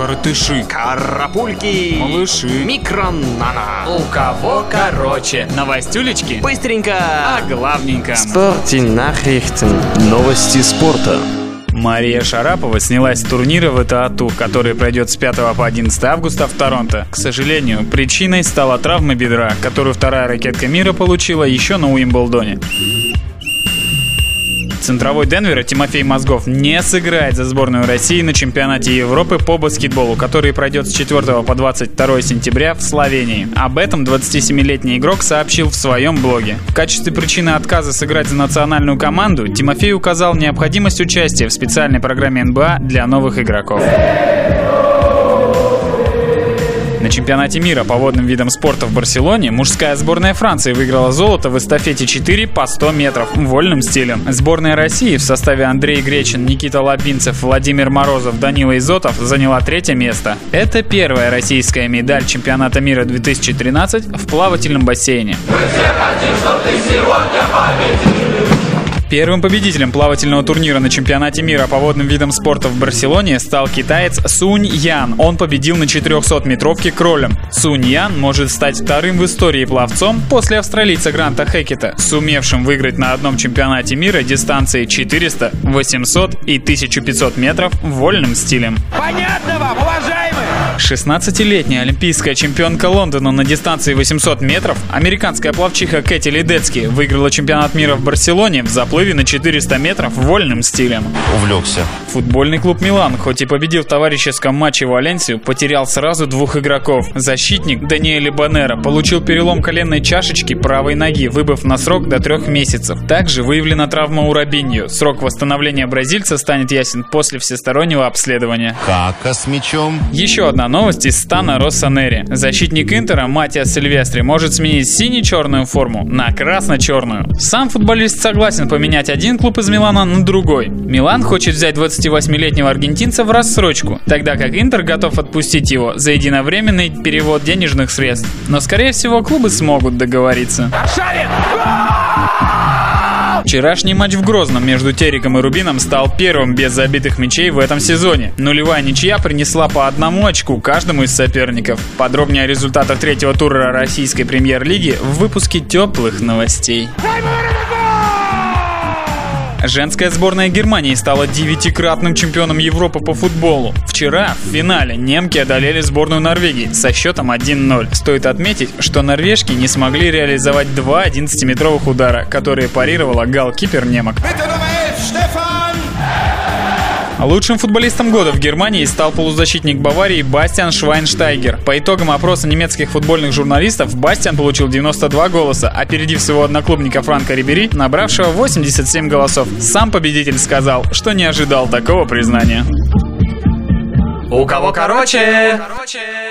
Коротыши. Карапульки. Малыши. Микронана. У кого короче. Новостюлечки. Быстренько. А главненько. Nachrichten. Новости спорта. Мария Шарапова снялась с турнира в ТАТУ, который пройдет с 5 по 11 августа в Торонто. К сожалению, причиной стала травма бедра, которую вторая ракетка мира получила еще на Уимблдоне. Центровой Денвера Тимофей Мозгов не сыграет за сборную России на чемпионате Европы по баскетболу, который пройдет с 4 по 22 сентября в Словении. Об этом 27-летний игрок сообщил в своем блоге. В качестве причины отказа сыграть за национальную команду Тимофей указал необходимость участия в специальной программе НБА для новых игроков. На чемпионате мира по водным видам спорта в Барселоне мужская сборная Франции выиграла золото в эстафете 4 по 100 метров вольным стилем. Сборная России в составе Андрей Гречин, Никита Лабинцев, Владимир Морозов, Данила Изотов заняла третье место. Это первая российская медаль чемпионата мира 2013 в плавательном бассейне. Мы все хотим, чтобы ты сегодня победил. Первым победителем плавательного турнира на чемпионате мира по водным видам спорта в Барселоне стал китаец Сунь Ян. Он победил на 400-метровке кролем. Сунь Ян может стать вторым в истории пловцом после австралийца Гранта Хекета, сумевшим выиграть на одном чемпионате мира дистанции 400, 800 и 1500 метров вольным стилем. Понятно вам, уважаемые! 16-летняя олимпийская чемпионка Лондона на дистанции 800 метров, американская пловчиха Кэти Лидецки выиграла чемпионат мира в Барселоне в заплыве на 400 метров вольным стилем. Увлекся. Футбольный клуб Милан, хоть и победил в товарищеском матче Валенсию, потерял сразу двух игроков. Защитник Даниэль Банера получил перелом коленной чашечки правой ноги, выбыв на срок до трех месяцев. Также выявлена травма у Робиньо. Срок восстановления бразильца станет ясен после всестороннего обследования. Кака с мячом. Еще одна новость из стана Россонери. Защитник Интера Матиас Сильвестри может сменить сине-черную форму на красно-черную. Сам футболист согласен поменять один клуб из Милана на другой. Милан хочет взять 28-летнего аргентинца в рассрочку, тогда как Интер готов отпустить его за единовременный перевод денежных средств. Но скорее всего клубы смогут договориться. Шарит! Вчерашний матч в Грозном между Териком и Рубином стал первым без забитых мячей в этом сезоне. Нулевая ничья принесла по одному очку каждому из соперников. Подробнее о результатах третьего тура российской премьер-лиги в выпуске теплых новостей. Женская сборная Германии стала девятикратным чемпионом Европы по футболу. Вчера в финале немки одолели сборную Норвегии со счетом 1-0. Стоит отметить, что норвежки не смогли реализовать два 11-метровых удара, которые парировала голкипер немок. Лучшим футболистом года в Германии стал полузащитник Баварии Бастиан Швайнштайгер. По итогам опроса немецких футбольных журналистов, Бастиан получил 92 голоса, опередив своего одноклубника Франка Рибери, набравшего 87 голосов. Сам победитель сказал, что не ожидал такого признания. У кого короче? короче.